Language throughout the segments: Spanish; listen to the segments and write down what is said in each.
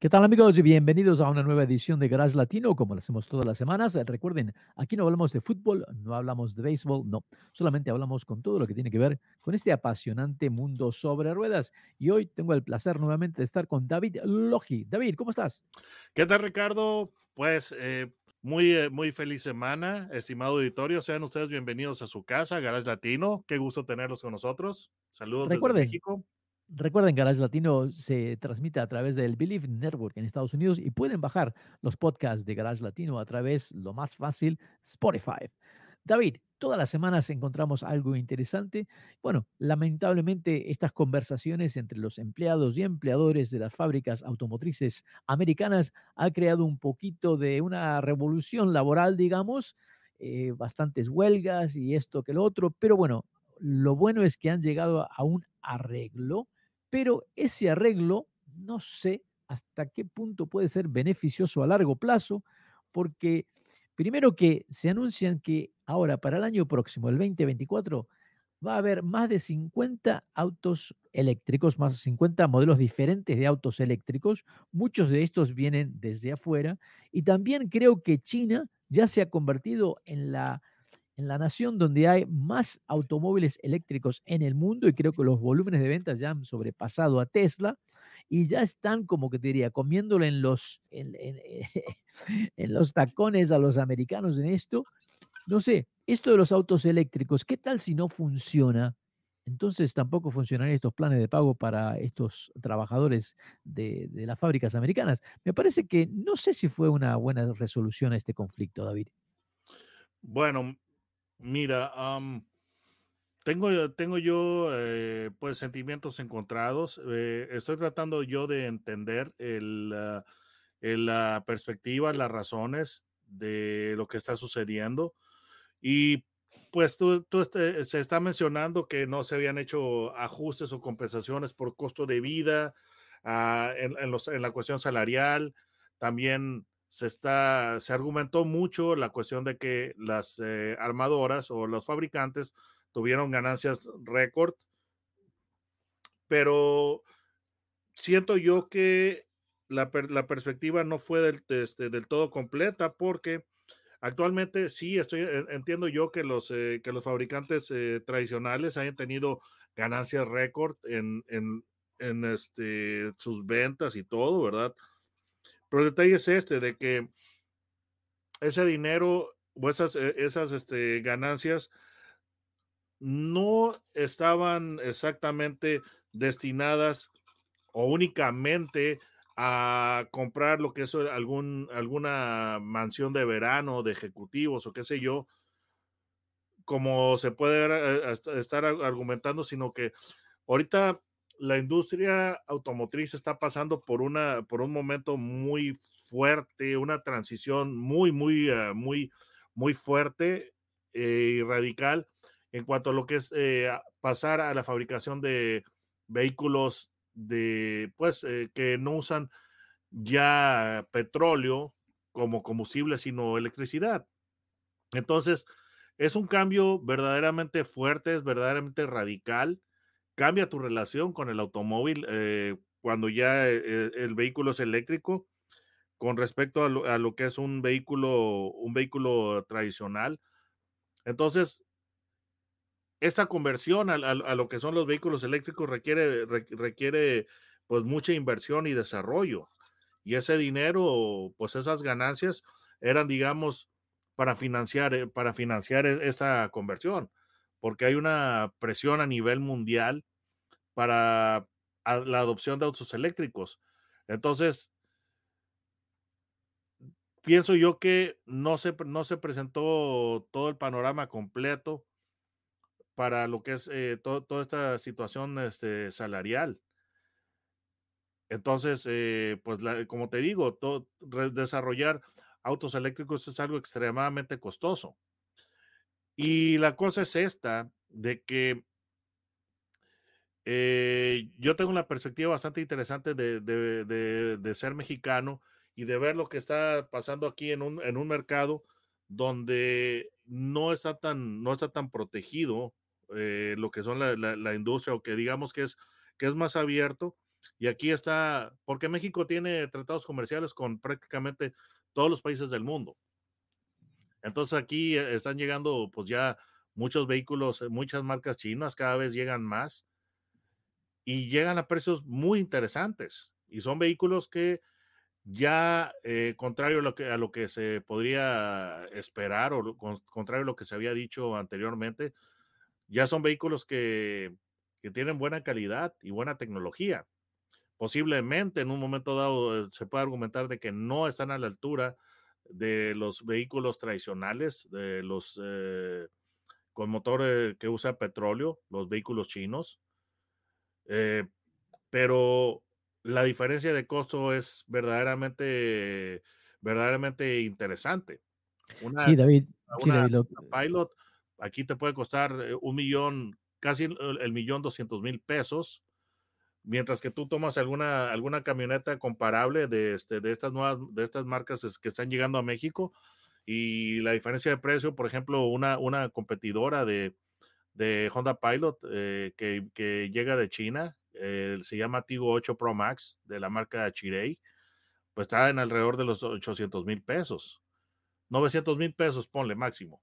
¿Qué tal amigos? Y bienvenidos a una nueva edición de Garage Latino, como lo hacemos todas las semanas. Recuerden, aquí no hablamos de fútbol, no hablamos de béisbol, no, solamente hablamos con todo lo que tiene que ver con este apasionante mundo sobre ruedas. Y hoy tengo el placer nuevamente de estar con David Logi. David, ¿cómo estás? ¿Qué tal Ricardo? Pues eh, muy, eh, muy feliz semana, estimado auditorio. Sean ustedes bienvenidos a su casa, Garage Latino. Qué gusto tenerlos con nosotros. Saludos Recuerden, desde México. Recuerden que Garage Latino se transmite a través del Believe Network en Estados Unidos y pueden bajar los podcasts de Garage Latino a través, lo más fácil, Spotify. David, todas las semanas encontramos algo interesante. Bueno, lamentablemente estas conversaciones entre los empleados y empleadores de las fábricas automotrices americanas ha creado un poquito de una revolución laboral, digamos, eh, bastantes huelgas y esto que lo otro, pero bueno, lo bueno es que han llegado a un arreglo pero ese arreglo no sé hasta qué punto puede ser beneficioso a largo plazo, porque primero que se anuncian que ahora para el año próximo, el 2024, va a haber más de 50 autos eléctricos, más de 50 modelos diferentes de autos eléctricos. Muchos de estos vienen desde afuera. Y también creo que China ya se ha convertido en la en la nación donde hay más automóviles eléctricos en el mundo y creo que los volúmenes de ventas ya han sobrepasado a Tesla y ya están, como que te diría, comiéndole en los, en, los tacones a los americanos en esto. No sé, esto de los autos eléctricos, ¿qué tal si no funciona? Entonces tampoco funcionarían estos planes de pago para estos trabajadores de, de las fábricas americanas. Me parece que no sé si fue una buena resolución a este conflicto, David. Bueno, Mira, tengo, tengo yo eh, pues sentimientos encontrados. Eh, estoy tratando yo de entender el, ah, la perspectiva, las razones de lo que está sucediendo. Y pues tú, este, se está mencionando que no se habían hecho ajustes o compensaciones por costo de vida ah, en la cuestión salarial. También se está, se argumentó mucho la cuestión de que las eh, armadoras o los fabricantes tuvieron ganancias récord, pero siento yo que la, perspectiva no fue del, este, del, todo completa porque actualmente sí estoy entiendo yo que los eh, que los fabricantes eh, tradicionales hayan tenido ganancias récord en, en, en este, sus ventas y todo, ¿verdad? Pero el detalle es este, de que ese dinero o esas, e, esas este, ganancias no estaban exactamente destinadas o únicamente a comprar lo que es algún, alguna mansión de verano de ejecutivos o qué sé yo, como se puede estar argumentando, sino que ahorita la industria automotriz está pasando por, una, por un momento muy fuerte, una transición muy, muy, uh, muy, muy fuerte eh, y radical en cuanto a lo que es eh, pasar a la fabricación de vehículos de, pues, eh, que no usan ya petróleo como combustible, sino electricidad. Entonces, es un cambio verdaderamente fuerte, es verdaderamente radical cambia tu relación con el automóvil eh, cuando ya eh, el vehículo es eléctrico con respecto a lo, que es un vehículo, un vehículo tradicional. Entonces, esa conversión a, lo que son los vehículos eléctricos requiere, requiere pues mucha inversión y desarrollo. Y ese dinero, pues esas ganancias eran, digamos, para financiar, eh, para financiar e, esta conversión porque hay una presión a nivel mundial para la adopción de autos eléctricos. Entonces, pienso yo que no se, no se presentó todo el panorama completo para lo que es eh, toda esta situación este, salarial. Entonces, eh, pues como te digo, desarrollar autos eléctricos es algo extremadamente costoso. Y la cosa es esta, de que eh, yo tengo una perspectiva bastante interesante de, ser mexicano y de ver lo que está pasando aquí en un, mercado donde no está tan, no está tan protegido eh, lo que son la, la, industria o que digamos que es, que es más abierto. Y aquí está, porque México tiene tratados comerciales con prácticamente todos los países del mundo. Entonces aquí eh, están llegando pues ya muchos vehículos, muchas marcas chinas, cada vez llegan más y llegan a precios muy interesantes. Y son vehículos que ya, eh, contrario a lo, que, a lo que se podría esperar o contrario a lo que se había dicho anteriormente, ya son vehículos que, que tienen buena calidad y buena tecnología. Posiblemente en un momento dado eh, se puede argumentar de que no están a la altura de los vehículos tradicionales, de los eh, con motor que usa petróleo, los vehículos chinos. Eh, pero la diferencia de costo es verdaderamente, verdaderamente interesante. sí, David. Pilot aquí te puede costar eh, un millón, casi el, millón doscientos mil pesos, mientras que tú tomas alguna, alguna camioneta comparable de, este, de estas nuevas, de estas marcas que están llegando a México y la diferencia de precio, por ejemplo, una, una competidora de, de Honda Pilot eh, que, que, llega de China, eh, se llama Tigo 8 Pro Max de la marca Chirei, pues está en alrededor de los 800 mil pesos. 900 mil pesos, ponle máximo.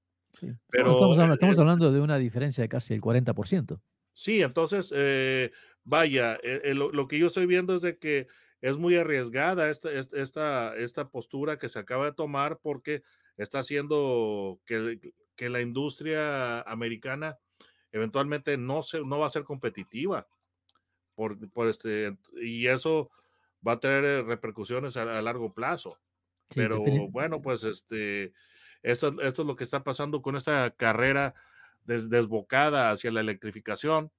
Pero estamos, hablando, estamos hablando, de una diferencia de casi el 40%. Sí, entonces, eh, vaya, lo, que yo estoy viendo es de que es muy arriesgada esta, esta, esta postura que se acaba de tomar porque está haciendo que, que la industria americana eventualmente no, se, no va a ser competitiva. Por, por este, y eso va a tener repercusiones a, largo plazo. Pero bueno, pues este, esto, esto, es lo que está pasando con esta carrera desbocada hacia la electrificación.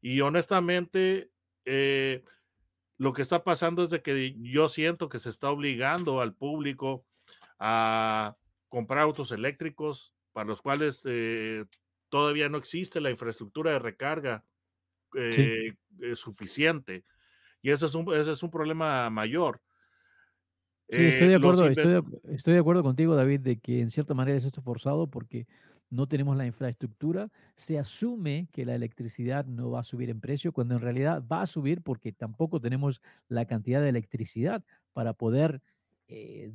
Y honestamente, eh, lo que está pasando es de que yo siento que se está obligando al público a comprar autos eléctricos para los cuales eh, todavía no existe la infraestructura de recarga eh, eh, suficiente. Y ese es, un, ese es un problema mayor. Sí, estoy de, acuerdo, estoy, de, acuerdo contigo, David, de que en cierta manera es esto forzado porque no tenemos la infraestructura. Se asume que la electricidad no va a subir en precio, cuando en realidad va a subir porque tampoco tenemos la cantidad de electricidad para poder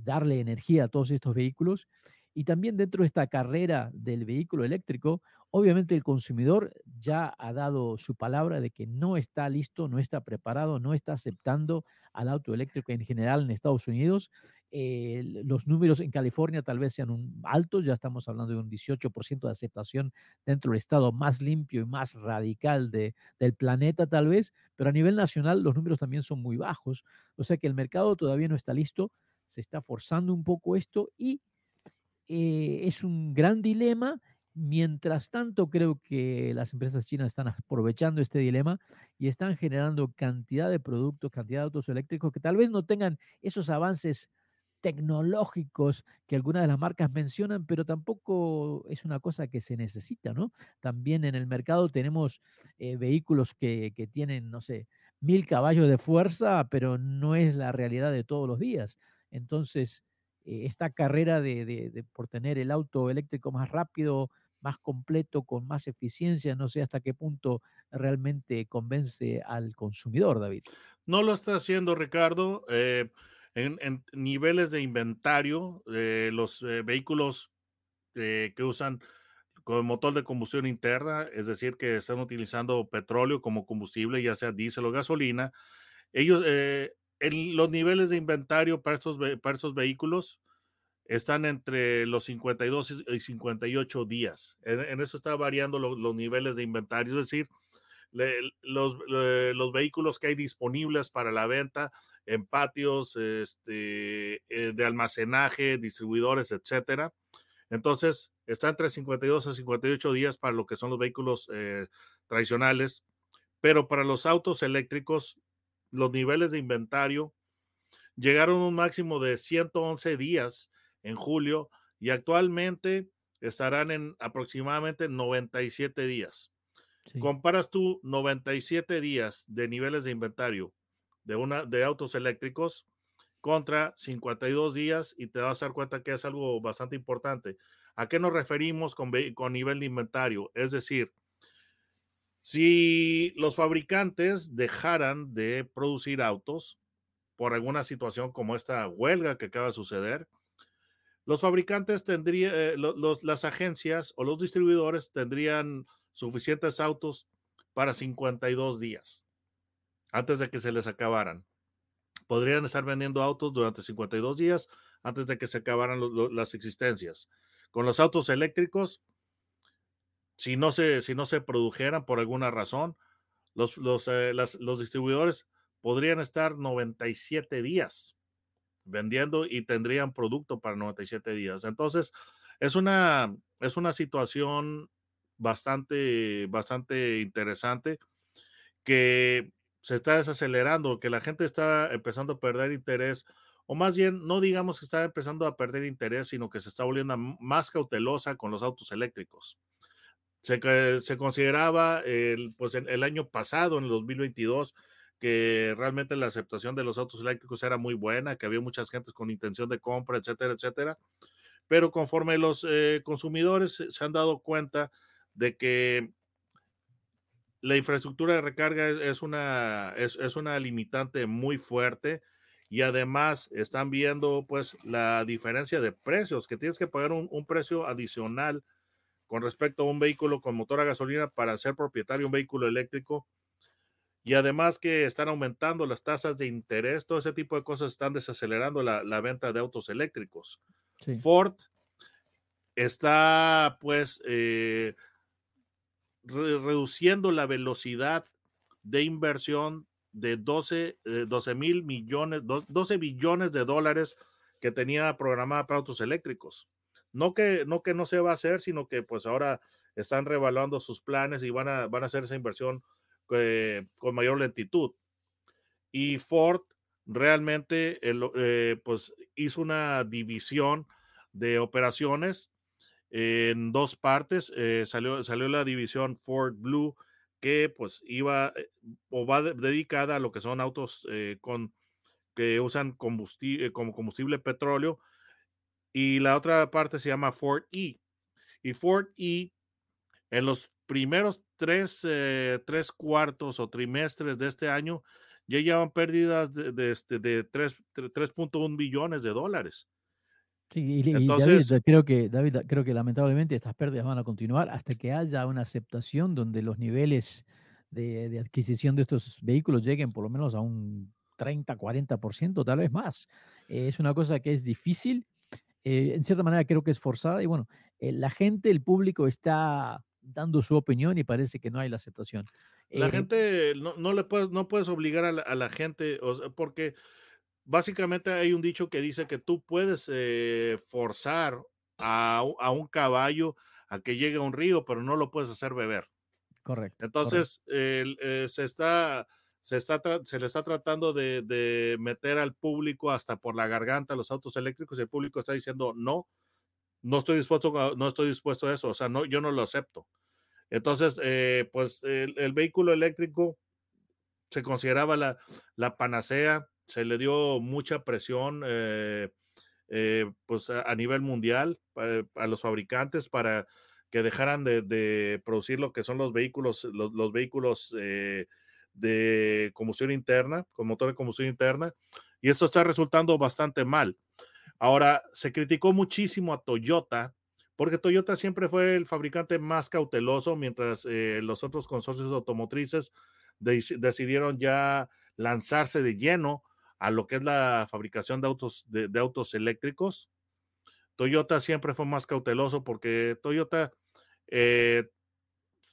darle energía a todos estos vehículos. Y también dentro de esta carrera del vehículo eléctrico, obviamente el consumidor ya ha dado su palabra de que no está listo, no está preparado, no está aceptando al auto eléctrico en general en Estados Unidos. Eh, los números en California tal vez sean altos, ya estamos hablando de un 18% de aceptación dentro del estado más limpio y más radical de, del planeta tal vez, pero a nivel nacional los números también son muy bajos, o sea que el mercado todavía no está listo, se está forzando un poco esto y eh, es un gran dilema. Mientras tanto, creo que las empresas chinas están aprovechando este dilema y están generando cantidad de productos, cantidad de autos eléctricos que tal vez no tengan esos avances tecnológicos que algunas de las marcas mencionan, pero tampoco es una cosa que se necesita, ¿no? También en el mercado tenemos eh, vehículos que, que, tienen, no sé, mil caballos de fuerza, pero no es la realidad de todos los días. Entonces, eh, esta carrera de, por tener el auto eléctrico más rápido, más completo, con más eficiencia, no sé hasta qué punto realmente convence al consumidor, David. No lo está haciendo, Ricardo. Eh, en, niveles de inventario, eh, los vehículos que usan con motor de combustión interna, es decir, que están utilizando petróleo como combustible, ya sea diésel o gasolina, ellos, los niveles de inventario para estos vehículos están entre los 52 y 58 días. En, eso está variando los niveles de inventario, es decir, los, los, vehículos que hay disponibles para la venta en patios este, eh, de almacenaje, distribuidores, etcétera. Entonces, está entre 52 a 58 días para lo que son los vehículos eh, tradicionales, pero para los autos eléctricos, los niveles de inventario llegaron a un máximo de 111 días en julio y actualmente estarán en aproximadamente 97 días. Comparas tú 97 días de niveles de inventario de, una, de autos eléctricos contra 52 días y te vas a dar cuenta que es algo bastante importante. ¿A qué nos referimos con, con nivel de inventario? Es decir, si los fabricantes dejaran de producir autos por alguna situación como esta huelga que acaba de suceder, los fabricantes tendrían, eh, las agencias o los distribuidores tendrían suficientes autos para 52 días antes de que se les acabaran. Podrían estar vendiendo autos durante 52 días antes de que se acabaran las existencias. Con los autos eléctricos, si no se, si no se produjeran por alguna razón, los, los, eh, los distribuidores podrían estar 97 días vendiendo y tendrían producto para 97 días. Entonces, es una, es una situación bastante, bastante interesante que se está desacelerando, que la gente está empezando a perder interés, o más bien, no digamos que está empezando a perder interés, sino que se está volviendo más cautelosa con los autos eléctricos. Se, se consideraba el, pues el año pasado, en el 2022, que realmente la aceptación de los autos eléctricos era muy buena, que había muchas gentes con intención de compra, etcétera, etcétera. Pero conforme los eh, consumidores se han dado cuenta de que la infraestructura de recarga es, una, es, una limitante muy fuerte y además están viendo pues la diferencia de precios, que tienes que pagar un precio adicional con respecto a un vehículo con motor a gasolina para ser propietario de un vehículo eléctrico y además que están aumentando las tasas de interés, todo ese tipo de cosas están desacelerando la, venta de autos eléctricos. Ford está pues eh, reduciendo la velocidad de inversión de 12, eh, mil millones, 12 billones de dólares que tenía programada para autos eléctricos. No que, no que no se va a hacer, sino que pues ahora están revaluando sus planes y van a, van a hacer esa inversión eh, con mayor lentitud. Y Ford realmente eh, pues hizo una división de operaciones en dos partes. Eh, salió, salió la división Ford Blue que pues iba o va dedicada a lo que son autos con que usan combustible como combustible petróleo y la otra parte se llama Ford E y Ford E en los primeros tres, eh, tres cuartos o trimestres de este año ya llevan pérdidas de, de, este, de 3.1 billones de dólares. Sí, y, Entonces, David, creo que, David, creo que lamentablemente estas pérdidas van a continuar hasta que haya una aceptación donde los niveles de, de adquisición de estos vehículos lleguen por lo menos a un 30, 40%, tal vez más. es una cosa que es difícil, eh, en cierta manera creo que es forzada y bueno, eh, la gente, el público está dando su opinión y parece que no hay la aceptación. La eh, gente, no, no, le puedes, no puedes obligar a la, gente, porque básicamente hay un dicho que dice que tú puedes forzar a, un caballo a que llegue a un río, pero no lo puedes hacer beber. Correcto. Entonces, se está... Se, está se le está tratando de, de, meter al público hasta por la garganta los autos eléctricos y el público está diciendo no, no estoy dispuesto a, no estoy dispuesto a eso, o sea, no, yo no lo acepto. Entonces, eh, pues el, vehículo eléctrico se consideraba la, la, panacea, se le dio mucha presión eh, eh, pues a, nivel mundial a los fabricantes para que dejaran de, producir lo que son los vehículos, los, los vehículos de combustión interna, con motor de combustión interna, y esto está resultando bastante mal. Ahora, se criticó muchísimo a Toyota, porque Toyota siempre fue el fabricante más cauteloso, mientras eh, los otros consorcios automotrices decidieron ya lanzarse de lleno a lo que es la fabricación de autos, de, autos eléctricos. Toyota siempre fue más cauteloso porque Toyota eh,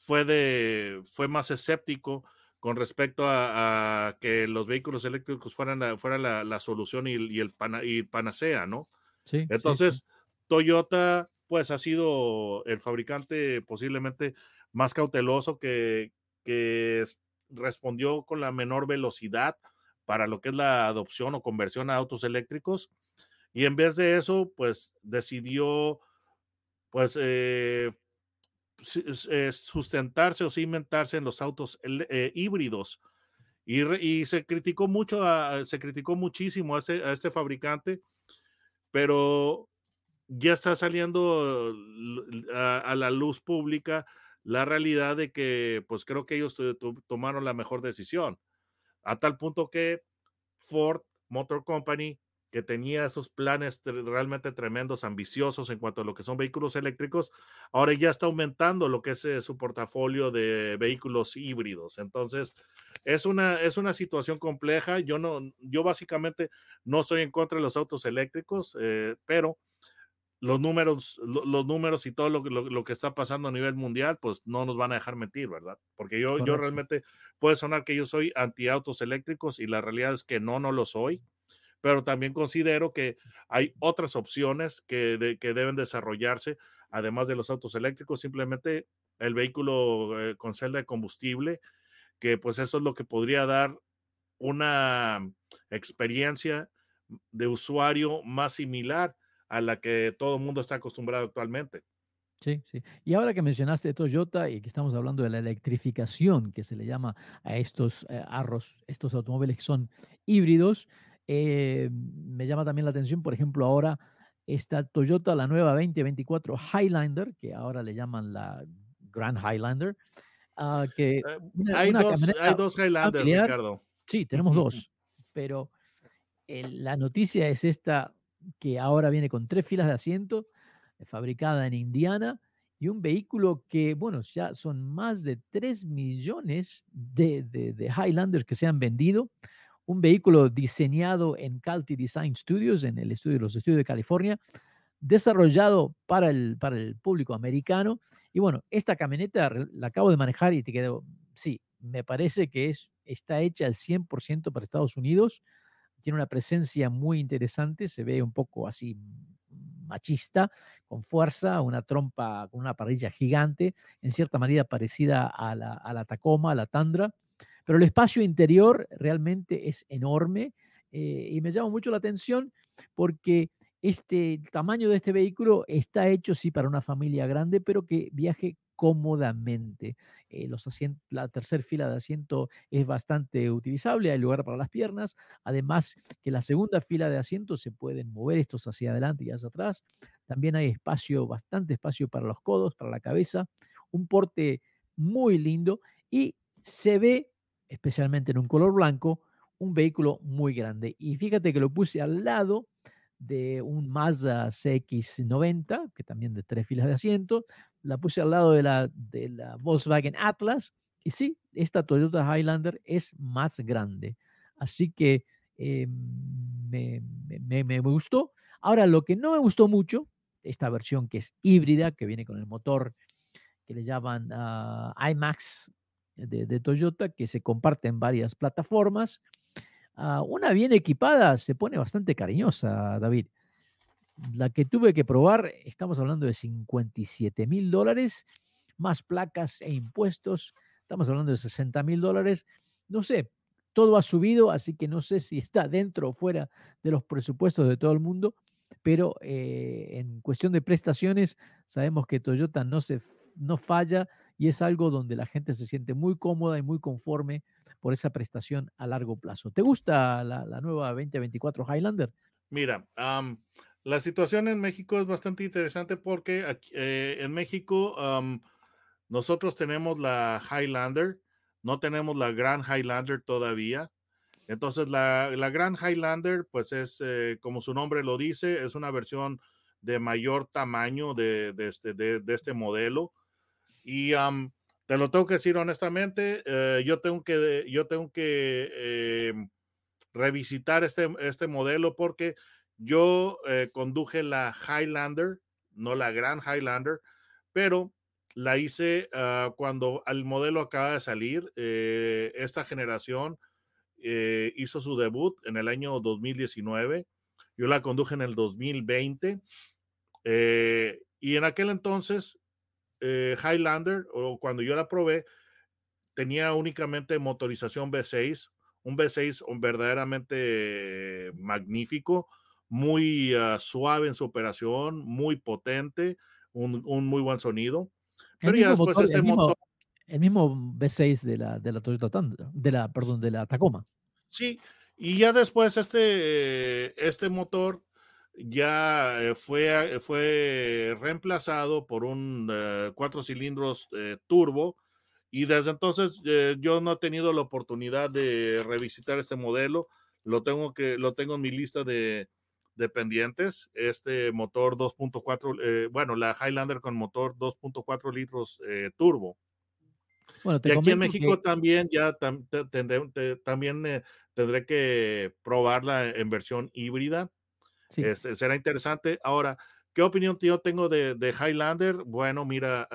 fue, de, fue más escéptico con respecto a, que los vehículos eléctricos fueran la, fuera la, solución y, el panacea, ¿no? Sí. Entonces, Toyota, pues ha sido el fabricante posiblemente más cauteloso que, que respondió con la menor velocidad para lo que es la adopción o conversión a autos eléctricos. Y en vez de eso, pues decidió, pues, eh, sustentarse o cimentarse en los autos eh, híbridos. Y, se criticó mucho, se criticó muchísimo a este, a este fabricante, pero ya está saliendo a, la luz pública la realidad de que, pues creo que ellos tomaron la mejor decisión, a tal punto que Ford Motor Company que tenía esos planes realmente tremendos, ambiciosos en cuanto a lo que son vehículos eléctricos, ahora ya está aumentando lo que es eh, su portafolio de vehículos híbridos. Entonces, es una, es una situación compleja. Yo no, yo básicamente no estoy en contra de los autos eléctricos, eh, pero los números, los números y todo lo, lo, que está pasando a nivel mundial, pues no nos van a dejar mentir, ¿verdad? Porque yo, yo realmente puede sonar que yo soy anti autos eléctricos y la realidad es que no, no lo soy pero también considero que hay otras opciones que, que deben desarrollarse, además de los autos eléctricos, simplemente el vehículo eh, con celda de combustible, que pues eso es lo que podría dar una experiencia de usuario más similar a la que todo el mundo está acostumbrado actualmente. Sí, sí. Y ahora que mencionaste Toyota y que estamos hablando de la electrificación que se le llama a estos eh, arros, estos automóviles que son híbridos, eh, me llama también la atención, por ejemplo, ahora esta Toyota, la nueva 2024 Highlander, que ahora le llaman la Grand Highlander. Ah, que eh, hay, dos, hay, dos, Highlander, Ricardo. Sí, tenemos dos, pero la noticia es esta que ahora viene con tres filas de asiento, fabricada en Indiana, y un vehículo que, bueno, ya son más de 3 millones de, de, de Highlanders que se han vendido un vehículo diseñado en Calty Design Studios, en el estudio, los estudios de California, desarrollado para el, para el público americano. Y bueno, esta camioneta la acabo de manejar y te quedo, sí, me parece que es, está hecha al 100% para Estados Unidos. Tiene una presencia muy interesante, se ve un poco así machista, con fuerza, una trompa con una parrilla gigante, en cierta manera parecida a la, a la Tacoma, a la Tundra pero el espacio interior realmente es enorme eh, y me llama mucho la atención porque este el tamaño de este vehículo está hecho sí para una familia grande, pero que viaje cómodamente. Eh, los la tercera fila de asiento es bastante utilizable, hay lugar para las piernas. Además, que la segunda fila de asientos se pueden mover estos hacia adelante y hacia atrás. También hay espacio, bastante espacio para los codos, para la cabeza. Un porte muy lindo y se ve especialmente en un color blanco, un vehículo muy grande. Y fíjate que lo puse al lado de un Mazda CX90, que también de tres filas de asiento, la puse al lado de la, de la Volkswagen Atlas, y sí, esta Toyota Highlander es más grande. Así que eh, me, me, gustó. Ahora, lo que no me gustó mucho, esta versión que es híbrida, que viene con el motor que le llaman uh, IMAX de, Toyota que se comparte en varias plataformas. Ah, una bien equipada se pone bastante cariñosa, David. La que tuve que probar, estamos hablando de 57 mil dólares, más placas e impuestos, estamos hablando de 60 mil dólares. No sé, todo ha subido, así que no sé si está dentro o fuera de los presupuestos de todo el mundo, pero eh, en cuestión de prestaciones, sabemos que Toyota no, se, no falla y es algo donde la gente se siente muy cómoda y muy conforme por esa prestación a largo plazo. ¿Te gusta la, nueva 2024 Highlander? Mira, la situación en México es bastante interesante porque eh, en México nosotros tenemos la Highlander, no tenemos la Grand Highlander todavía. Entonces, la, la Grand Highlander, pues es, eh, como su nombre lo dice, es una versión de mayor tamaño de, este, de este modelo. Y te lo tengo que decir honestamente, eh, yo tengo que, yo tengo que em, revisitar este, este modelo porque yo eh, conduje la Highlander, no la gran Highlander, pero la hice ah, cuando el modelo acaba de salir. Eh, esta generación hizo su debut en el año 2019. Yo la conduje en el 2020. y en aquel entonces, Highlander, o cuando yo la probé, tenía únicamente motorización V6, un V6 verdaderamente magnífico, muy ah, suave en su operación, muy potente, un, muy buen sonido. Pero ya después este el motor. el mismo V6 de la, de la Toyota Tundra, de la, perdón, de la Tacoma. Sí, y ya después este, este motor ya eh, fue, fue reemplazado por un eh, cuatro cilindros eh, turbo y desde entonces eh, yo no he tenido la oportunidad de revisitar este modelo. Lo tengo, que, lo tengo en mi lista de, de pendientes. Este motor 2.4, eh, bueno, la Highlander con motor 2.4 litros eh, turbo. Bueno, y aquí en México también ya también tendré que probarla en versión híbrida. Será interesante. Ahora, ¿qué opinión yo tengo de, de Highlander? Bueno, mira,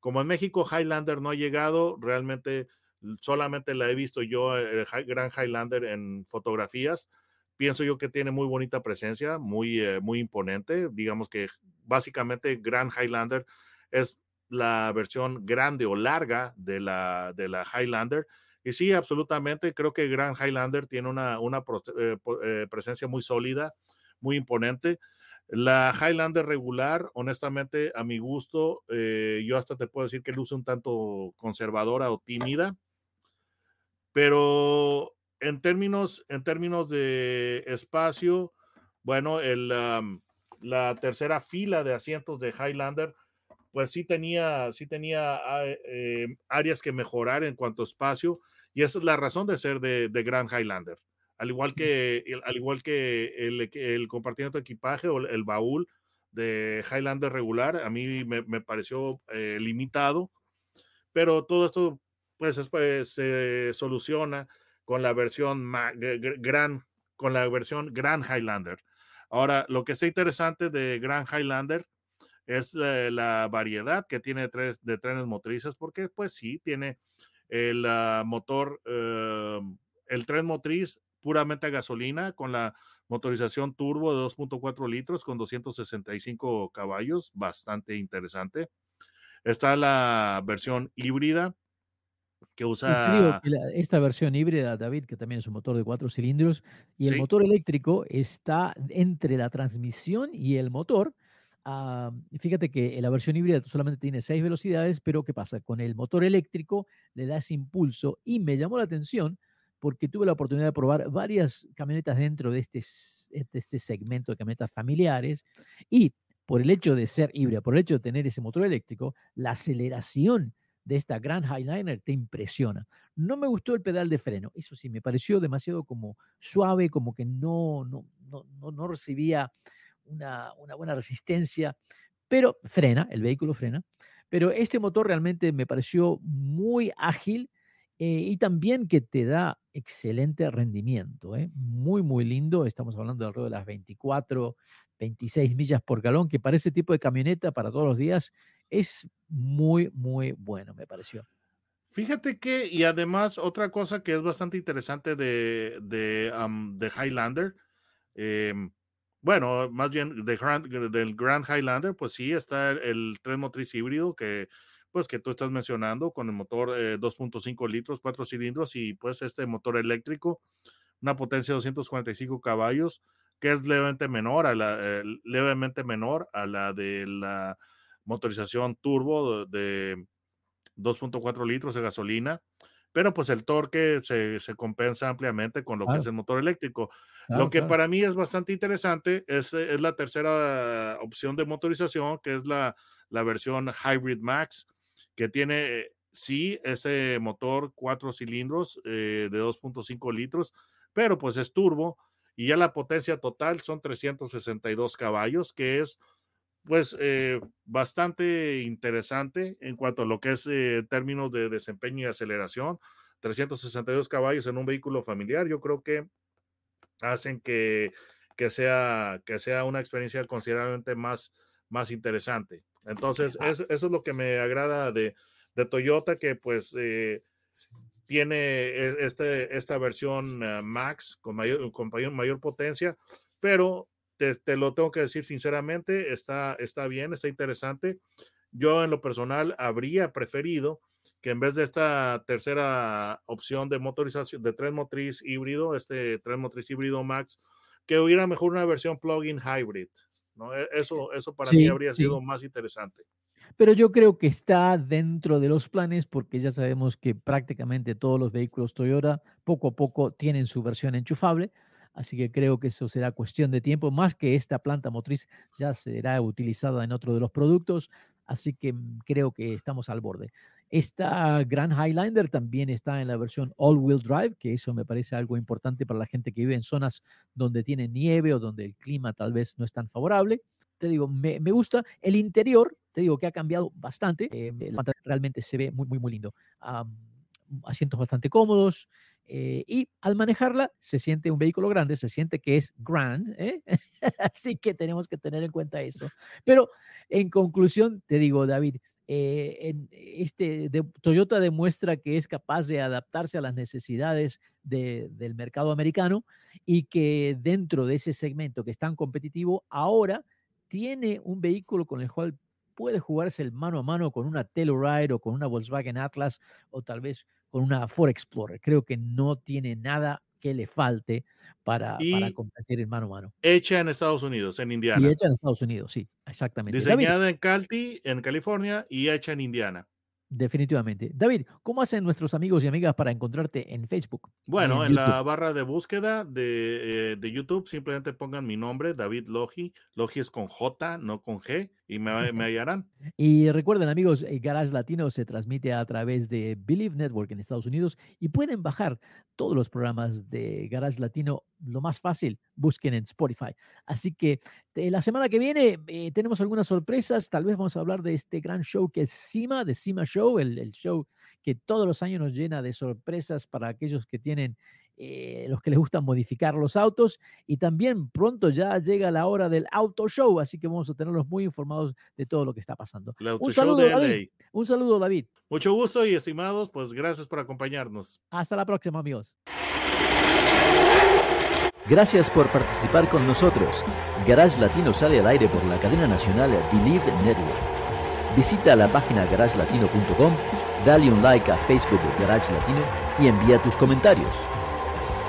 como en México Highlander no ha llegado, realmente solamente la he visto yo, el Gran Highlander, en fotografías. Pienso yo que tiene muy bonita presencia, muy, eh, muy imponente. Digamos que básicamente Gran Highlander es la versión grande o larga de la, de la Highlander. Y sí, absolutamente, creo que Gran Highlander tiene una, una eh, eh, presencia muy sólida, muy imponente. La Highlander regular, honestamente, a mi gusto, eh, yo hasta te puedo decir que luce un tanto conservadora o tímida, pero en términos, en términos de espacio, bueno, el, la tercera fila de asientos de Highlander, pues sí tenía, sí tenía ah, eh, áreas que mejorar en cuanto a espacio, y esa es la razón de ser de, de Grand Highlander al igual que, al igual que el, el compartimiento de equipaje o el baúl de Highlander regular, a mí me, me pareció eh, limitado, pero todo esto pues, pues se soluciona con la versión gran, con la versión Grand Highlander. Ahora, lo que está interesante de Grand Highlander es eh, la variedad que tiene de, de trenes motrices, porque pues sí, tiene el ah, motor, eh, el tren motriz puramente a gasolina con la motorización turbo de 2.4 litros con 265 caballos, bastante interesante. Está la versión híbrida que usa... esta versión híbrida, David, que también es un motor de cuatro cilindros, y el motor eléctrico está entre la transmisión y el motor. Ah, fíjate que la versión híbrida solamente tiene seis velocidades, pero ¿qué pasa? Con el motor eléctrico le das impulso y me llamó la atención porque tuve la oportunidad de probar varias camionetas dentro de este, de este segmento de camionetas familiares y por el hecho de ser híbrida, por el hecho de tener ese motor eléctrico, la aceleración de esta Grand Highliner te impresiona. No me gustó el pedal de freno, eso sí, me pareció demasiado como suave, como que no, no, no, no, recibía una, una buena resistencia, pero frena, el vehículo frena. Pero este motor realmente me pareció muy ágil, eh, y también que te da excelente rendimiento, ¿eh? muy, muy lindo. Estamos hablando de alrededor de las 24, 26 millas por galón, que para ese tipo de camioneta, para todos los días, es muy, muy bueno, me pareció. Fíjate que, y además, otra cosa que es bastante interesante de, de, Highlander, em, bueno, más bien de del Grand Highlander, pues sí, está el tren motriz híbrido que pues que tú estás mencionando con el motor 2.5 eh, litros, cuatro cilindros y pues este motor eléctrico, una potencia de 245 caballos, que es levemente menor a la, eh, levemente menor a la de la motorización turbo de 2.4 litros de gasolina, pero pues el torque se, se compensa ampliamente con lo que es el motor eléctrico. lo que para mí es bastante interesante es, es, la tercera opción de motorización, que es la, la versión Hybrid Max, que tiene, sí, ese motor cuatro cilindros eh, de 2.5 litros, pero pues es turbo y ya la potencia total son 362 caballos, que es pues eh, bastante interesante en cuanto a lo que es eh, términos de desempeño y aceleración. 362 caballos en un vehículo familiar, yo creo que hacen que que sea, que sea una experiencia considerablemente más, más interesante. Entonces, eso, eso es lo que me agrada de, de Toyota, que pues eh, tiene e, este, esta versión eh, Max con mayor, con mayor, potencia, pero te, te, lo tengo que decir sinceramente, está, está bien, está interesante. Yo en lo personal habría preferido que en vez de esta tercera opción de motorización de tren motriz híbrido, este tren motriz híbrido Max, que hubiera mejor una versión plug-in hybrid. ¿No? E, eso, eso para mí habría sido más interesante. Pero yo creo que está dentro de los planes porque ya sabemos que prácticamente todos los vehículos Toyota poco a poco tienen su versión enchufable. Así que creo que eso será cuestión de tiempo, más que esta planta motriz ya será utilizada en otro de los productos. Así que mm, creo que estamos al borde. Esta Grand Highlander también está en la versión all-wheel drive, que eso me parece algo importante para la gente que vive en zonas donde tiene nieve o donde el clima tal vez no es tan favorable. Te digo, me, me gusta. El interior, te digo que ha cambiado bastante. Eh, realmente se ve muy, muy, muy lindo. asientos bastante cómodos. Eh, y al manejarla se siente un vehículo grande, se siente que es grand, ¿eh? así que tenemos que tener en cuenta eso. Pero en conclusión, te digo, David, eh, en este, Toyota demuestra que es capaz de adaptarse a las necesidades del mercado americano y que dentro de ese segmento que es tan competitivo, ahora tiene un vehículo con el cual puede jugarse el mano a mano con una Telluride o con una Volkswagen Atlas o tal vez con una Ford Explorer. Creo que no tiene nada que le falte para, para competir en mano a mano. Hecha en Estados Unidos, en Indiana. Y hecha en Estados Unidos, sí, exactamente. Diseñada en Calti, en California, y hecha en Indiana. Definitivamente. David, ¿cómo hacen nuestros amigos y amigas para encontrarte en Facebook? Bueno, en, la barra de búsqueda de, eh, de, YouTube simplemente pongan mi nombre, David Logi. Logi es con J, no con G, y me, me. Y recuerden, amigos, eh, Garage Latino se transmite a través de Believe Network en Estados Unidos y pueden bajar todos los programas de Garage Latino lo más fácil, busquen en Spotify. Así que eh, la semana que viene eh, tenemos algunas sorpresas, tal vez vamos a hablar de este gran show que es CIMA, de CIMA Show, el, el show que todos los años nos llena de sorpresas para aquellos que tienen eh, los que les gustan modificar los autos. Y también pronto ya llega la hora del auto show, así que vamos a tenerlos muy informados de todo lo que está pasando. Un saludo, David. Un saludo, David. Mucho gusto y estimados, pues gracias por acompañarnos. Hasta la próxima, amigos. Gracias por participar con nosotros. Garage Latino sale al aire por la cadena nacional Believe Network. Visita la página garagelatino.com, dale un like a Facebook de Garage Latino y envía tus comentarios.